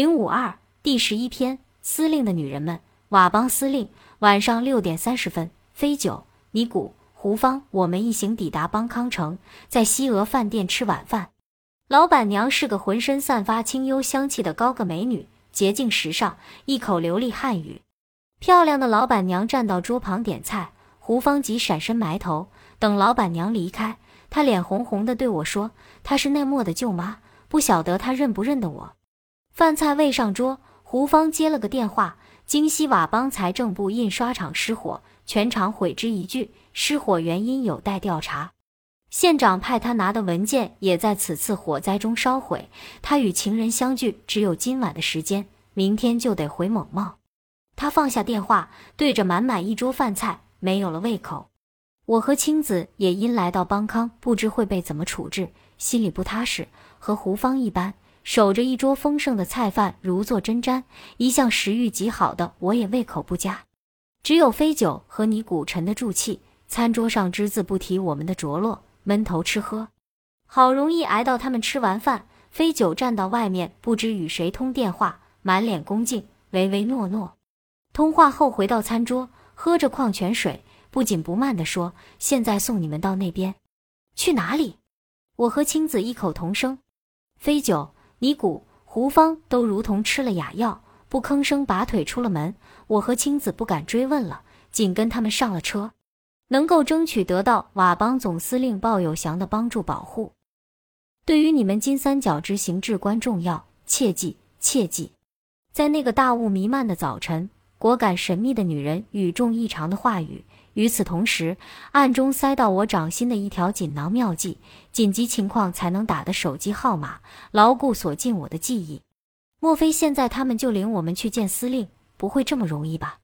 零五二第十一篇，司令的女人们。佤邦司令，晚上六点三十分，飞九、尼古、胡芳，我们一行抵达邦康城，在西俄饭店吃晚饭。老板娘是个浑身散发清幽香气的高个美女，洁净时尚，一口流利汉语。漂亮的老板娘站到桌旁点菜，胡芳急闪身埋头等老板娘离开。她脸红红的对我说：“她是奈莫的舅妈，不晓得她认不认得我。”饭菜未上桌，胡芳接了个电话：京西瓦邦财政部印刷厂失火，全厂毁之一炬，失火原因有待调查。县长派他拿的文件也在此次火灾中烧毁。他与情人相聚只有今晚的时间，明天就得回蒙茂。他放下电话，对着满满一桌饭菜，没有了胃口。我和青子也因来到邦康，不知会被怎么处置，心里不踏实，和胡芳一般。守着一桌丰盛的菜饭，如坐针毡。一向食欲极好的我也胃口不佳，只有飞酒和尼古沉得住气。餐桌上只字不提我们的着落，闷头吃喝。好容易挨到他们吃完饭，飞酒站到外面，不知与谁通电话，满脸恭敬，唯唯诺诺。通话后回到餐桌，喝着矿泉水，不紧不慢地说：“现在送你们到那边。”去哪里？我和青子异口同声。飞酒。尼古、胡芳都如同吃了哑药，不吭声，拔腿出了门。我和青子不敢追问了，紧跟他们上了车。能够争取得到佤邦总司令鲍有祥的帮助保护，对于你们金三角之行至关重要。切记，切记！在那个大雾弥漫的早晨，果敢神秘的女人语重异常的话语。与此同时，暗中塞到我掌心的一条锦囊妙计，紧急情况才能打的手机号码，牢固锁进我的记忆。莫非现在他们就领我们去见司令？不会这么容易吧？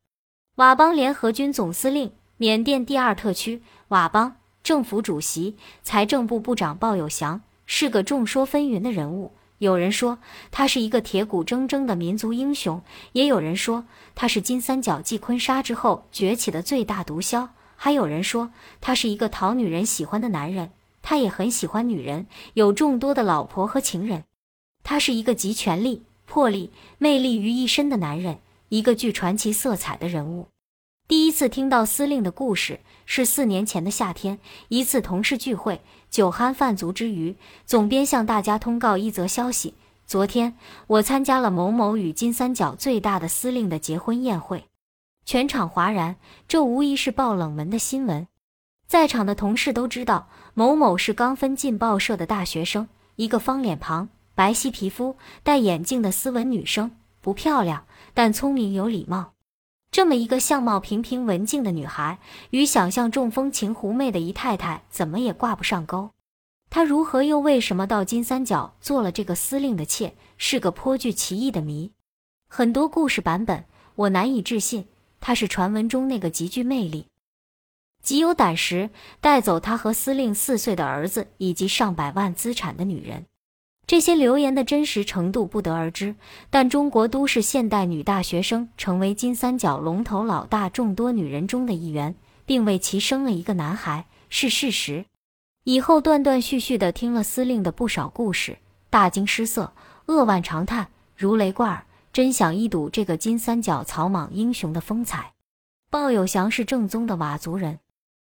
佤邦联合军总司令，缅甸第二特区，佤邦政府主席，财政部部长鲍有祥，是个众说纷纭的人物。有人说他是一个铁骨铮铮的民族英雄，也有人说他是金三角继坤沙之后崛起的最大毒枭，还有人说他是一个讨女人喜欢的男人。他也很喜欢女人，有众多的老婆和情人。他是一个集权力、魄力、魅力于一身的男人，一个具传奇色彩的人物。第一次听到司令的故事是四年前的夏天，一次同事聚会。酒酣饭足之余，总编向大家通告一则消息：昨天我参加了某某与金三角最大的司令的结婚宴会，全场哗然。这无疑是爆冷门的新闻。在场的同事都知道，某某是刚分进报社的大学生，一个方脸庞、白皙皮肤、戴眼镜的斯文女生，不漂亮，但聪明有礼貌。这么一个相貌平平、文静的女孩，与想象中风情狐媚的姨太太怎么也挂不上钩。她如何又为什么到金三角做了这个司令的妾，是个颇具奇异的谜。很多故事版本，我难以置信她是传闻中那个极具魅力、极有胆识带走他和司令四岁的儿子以及上百万资产的女人。这些流言的真实程度不得而知，但中国都市现代女大学生成为金三角龙头老大众多女人中的一员，并为其生了一个男孩，是事实。以后断断续续的听了司令的不少故事，大惊失色，扼腕长叹，如雷贯耳，真想一睹这个金三角草莽英雄的风采。鲍有祥是正宗的佤族人，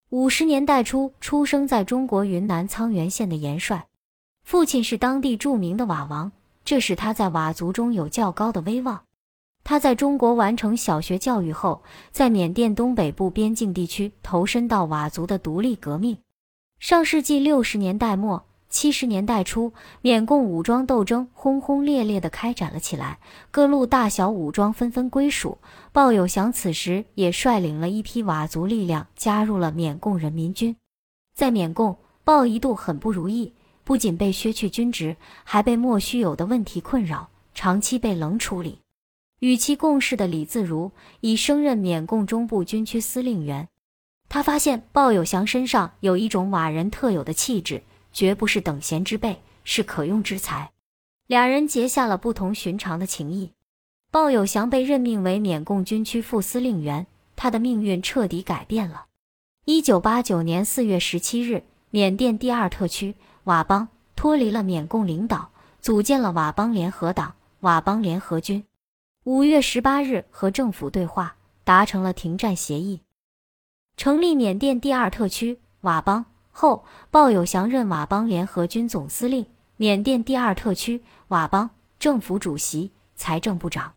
五十年代初出生在中国云南沧源县的严帅。父亲是当地著名的佤王，这使他在佤族中有较高的威望。他在中国完成小学教育后，在缅甸东北部边境地区投身到佤族的独立革命。上世纪六十年代末、七十年代初，缅共武装斗争轰轰烈烈地开展了起来，各路大小武装纷纷归属。鲍有祥此时也率领了一批佤族力量加入了缅共人民军。在缅共，鲍一度很不如意。不仅被削去军职，还被莫须有的问题困扰，长期被冷处理。与其共事的李自如已升任缅共中部军区司令员。他发现鲍有祥身上有一种佤人特有的气质，绝不是等闲之辈，是可用之才。俩人结下了不同寻常的情谊。鲍有祥被任命为缅共军区副司令员，他的命运彻底改变了。一九八九年四月十七日，缅甸第二特区。佤邦脱离了缅共领导，组建了佤邦联合党，佤邦联合军。五月十八日和政府对话，达成了停战协议，成立缅甸第二特区佤邦后，鲍有祥任佤邦联合军总司令、缅甸第二特区佤邦政府主席、财政部长。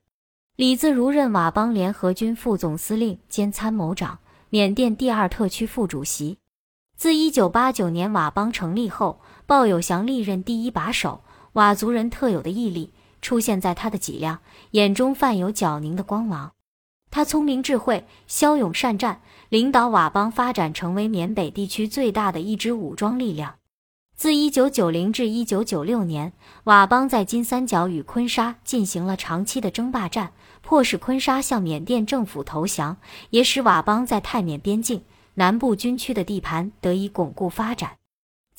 李自如任佤邦联合军副总司令兼参谋长、缅甸第二特区副主席。自一九八九年佤邦成立后，鲍有祥历任第一把手。佤族人特有的毅力出现在他的脊梁，眼中泛有皎宁的光芒。他聪明智慧、骁勇善战，领导佤邦发展成为缅北地区最大的一支武装力量。自一九九零至一九九六年，佤邦在金三角与昆沙进行了长期的争霸战。迫使昆沙向缅甸政府投降，也使佤邦在泰缅边境南部军区的地盘得以巩固发展。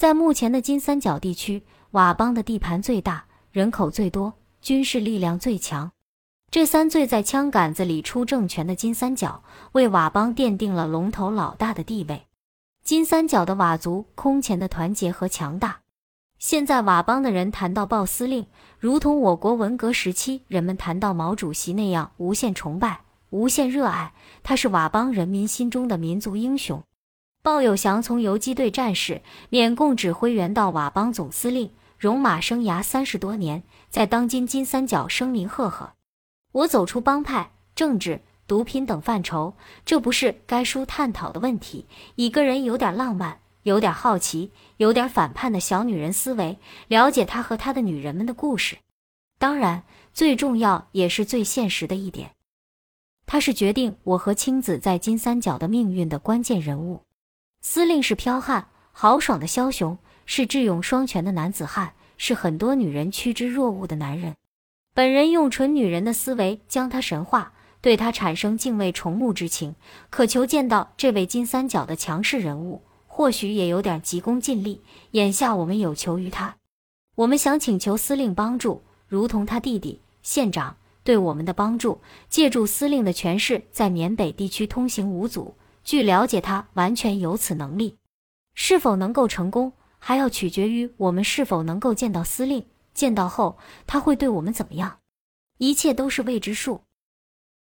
在目前的金三角地区，佤邦的地盘最大，人口最多，军事力量最强。这三最在枪杆子里出政权的金三角，为佤邦奠定了龙头老大的地位。金三角的佤族空前的团结和强大。现在佤邦的人谈到鲍司令，如同我国文革时期人们谈到毛主席那样无限崇拜、无限热爱。他是佤邦人民心中的民族英雄。鲍有祥从游击队战士、缅共指挥员到佤邦总司令，戎马生涯三十多年，在当今金三角声名赫赫。我走出帮派、政治、毒品等范畴，这不是该书探讨的问题。一个人有点浪漫。有点好奇，有点反叛的小女人思维，了解他和他的女人们的故事。当然，最重要也是最现实的一点，他是决定我和青子在金三角的命运的关键人物。司令是剽悍豪爽的枭雄，是智勇双全的男子汉，是很多女人趋之若鹜的男人。本人用纯女人的思维将他神化，对他产生敬畏崇慕之情，渴求见到这位金三角的强势人物。或许也有点急功近利。眼下我们有求于他，我们想请求司令帮助，如同他弟弟县长对我们的帮助，借助司令的权势，在缅北地区通行无阻。据了解，他完全有此能力。是否能够成功，还要取决于我们是否能够见到司令。见到后，他会对我们怎么样？一切都是未知数。